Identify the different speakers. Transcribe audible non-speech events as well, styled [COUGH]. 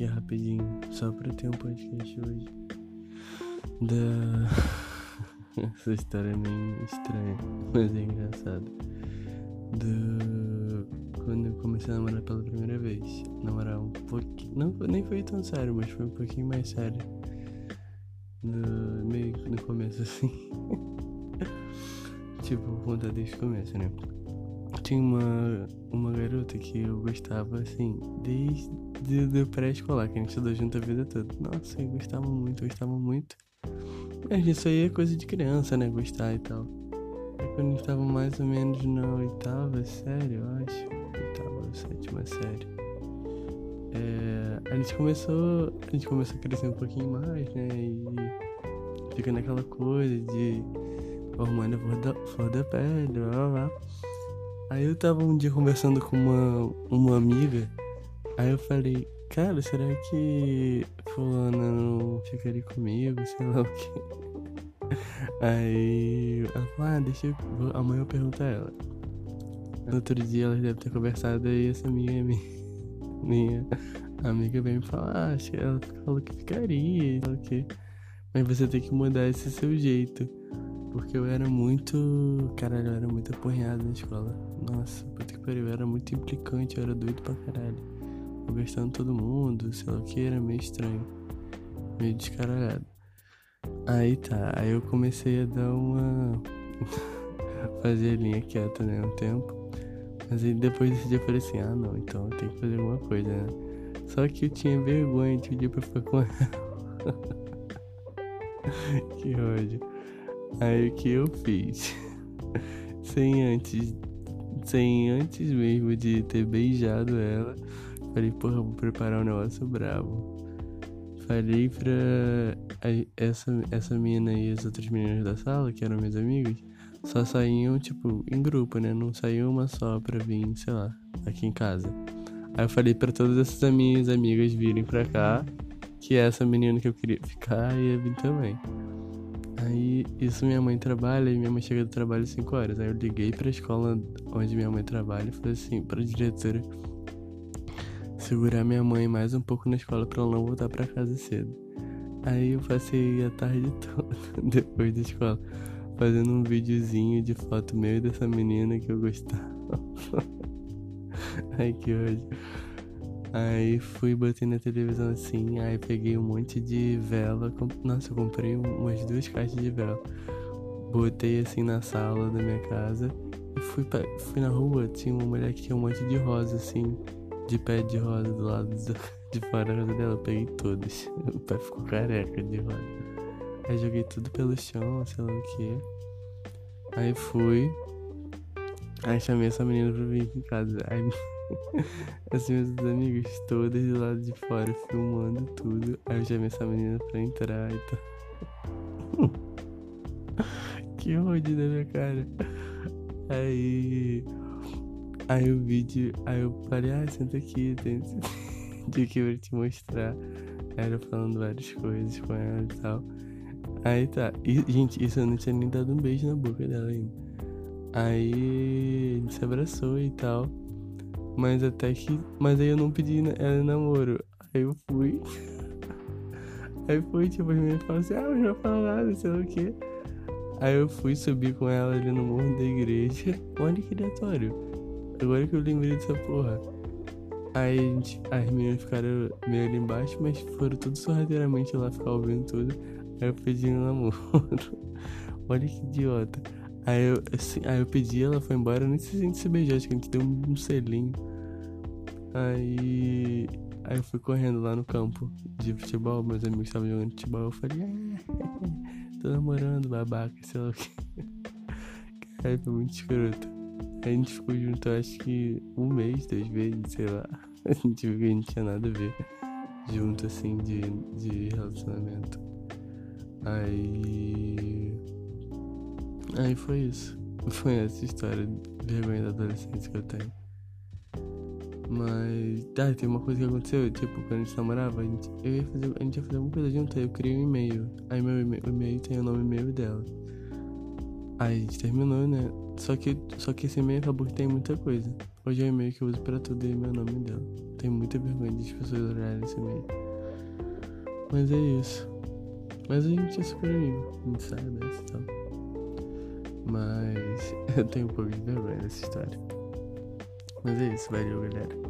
Speaker 1: aqui rapidinho, só pra ter um podcast hoje. Da. [LAUGHS] Essa história é meio estranha, mas é engraçada. Do. Quando eu comecei a namorar pela primeira vez. Namorar um pouquinho. Não, nem foi tão sério, mas foi um pouquinho mais sério. No, meio no começo assim. [LAUGHS] tipo, contar desde o começo, né? Tinha uma, uma garota que eu gostava assim, desde o pré-escolar, que a gente estudou junto a vida toda. Nossa, eu gostava muito, eu gostava muito. Mas isso aí é coisa de criança, né? Gostar e tal. Quando a gente tava mais ou menos na oitava série, eu acho. Oitava, sétima série. É, a gente começou. A gente começou a crescer um pouquinho mais, né? E fica naquela coisa de hormônio flor da, flor da pele, blá blá blá. Aí eu tava um dia conversando com uma, uma amiga. Aí eu falei, cara, será que fulana não ficaria comigo? Sei lá o que. [LAUGHS] Aí ela falou, ah, deixa eu. Amanhã eu pergunto a ela. No outro dia ela deve ter conversado e essa minha, [LAUGHS] minha, minha amiga veio me falar, ah, que ela falou que ficaria, sei lá o que. Mas você tem que mudar esse seu jeito. Porque eu era muito. Caralho, eu era muito aporreado na escola. Nossa, puta que pariu, eu era muito implicante, eu era doido pra caralho. De todo mundo, sei lá o que, era meio estranho. Meio descaralhado. Aí tá, aí eu comecei a dar uma. [LAUGHS] fazer a linha quieta, né? Um tempo. Mas aí depois desse dia eu falei assim: ah, não, então eu tenho que fazer alguma coisa, né? Só que eu tinha vergonha de pedir pra ficar com ela. [LAUGHS] que ódio. Aí o que eu fiz? [LAUGHS] sem antes. Sem antes mesmo de ter beijado ela. Falei, porra, vou preparar um negócio bravo. Falei pra essa, essa menina e as outras meninas da sala, que eram minhas amigas, só saíam, tipo, em grupo, né? Não saíam uma só pra vir, sei lá, aqui em casa. Aí eu falei pra todas essas minhas amigas virem pra cá, que essa menina que eu queria ficar ia vir também. Aí, isso minha mãe trabalha e minha mãe chega do trabalho às 5 horas. Aí eu liguei pra escola onde minha mãe trabalha e falei assim, pra diretora segurar minha mãe mais um pouco na escola pra ela não voltar pra casa cedo. Aí eu passei a tarde [LAUGHS] toda, depois da escola, fazendo um videozinho de foto meu e dessa menina que eu gostava. [LAUGHS] Ai que ódio. Aí fui, botei na televisão assim, aí peguei um monte de vela. Nossa, eu comprei umas duas caixas de vela. Botei assim na sala da minha casa e fui, pra, fui na rua. Tinha uma mulher que tinha um monte de rosa assim, de pé de rosa do lado [LAUGHS] de fora da casa dela. Eu peguei todas. [LAUGHS] O pé ficou careca de rosa. Aí joguei tudo pelo chão, sei lá o que. Aí fui. Aí chamei essa menina pra vir aqui em casa. Aí [LAUGHS] as minhas amigas todas do lado de fora filmando tudo. Aí eu chamei essa menina pra entrar e tal. [LAUGHS] que ódio da minha cara. Aí. Aí o vídeo. Aí eu falei, ah, senta aqui, tem de que eu te mostrar. Eu falando várias coisas com ela e tal. Aí tá. E, gente, isso eu não tinha nem dado um beijo na boca dela ainda. Aí a gente se abraçou e tal. Mas até que. Mas aí eu não pedi ela namoro. Aí eu fui. [LAUGHS] Aí foi, tipo, as meninas falaram assim, ah, eu não falo nada, sei lá o quê. Aí eu fui subir com ela ali no morro da igreja. [LAUGHS] Olha que aleatório. Agora que eu lembrei dessa porra. Aí gente, as meninas ficaram meio ali embaixo, mas foram tudo sorrateiramente lá ficar ouvindo tudo. Aí eu pedi um namoro. [LAUGHS] Olha que idiota. Aí eu, assim, aí eu pedi, ela foi embora, nem se a gente se beijou, acho que a gente deu um selinho. Aí. Aí eu fui correndo lá no campo de futebol, meus amigos estavam jogando futebol, eu falei, é, tô namorando, babaca, sei lá o que. Aí [LAUGHS] foi muito escroto. Aí a gente ficou junto, acho que um mês, dois vezes, sei lá. [LAUGHS] A gente viu que a gente tinha nada a ver junto, assim, de, de relacionamento. Aí. Aí foi isso. [LAUGHS] Foi essa história de vergonha da adolescência que eu tenho. Mas. Tá, tem uma coisa que aconteceu, tipo, quando a gente namorava, a gente, eu ia fazer, a gente ia fazer alguma coisa junto, aí eu criei um e-mail. Aí meu e-mail, tem o nome meu e dela. Aí a gente terminou, né? Só que, só que esse e-mail acabou que tem muita coisa. Hoje é o e-mail que eu uso pra tudo e meu nome dela. Tem muita vergonha de as pessoas olharem assim meio. Mas é isso. Mas a gente é super amigo, a gente sabe dessa e tal. Mas [LAUGHS] eu tenho um pouco de vergonha dessa história. Mas é isso, valeu galera.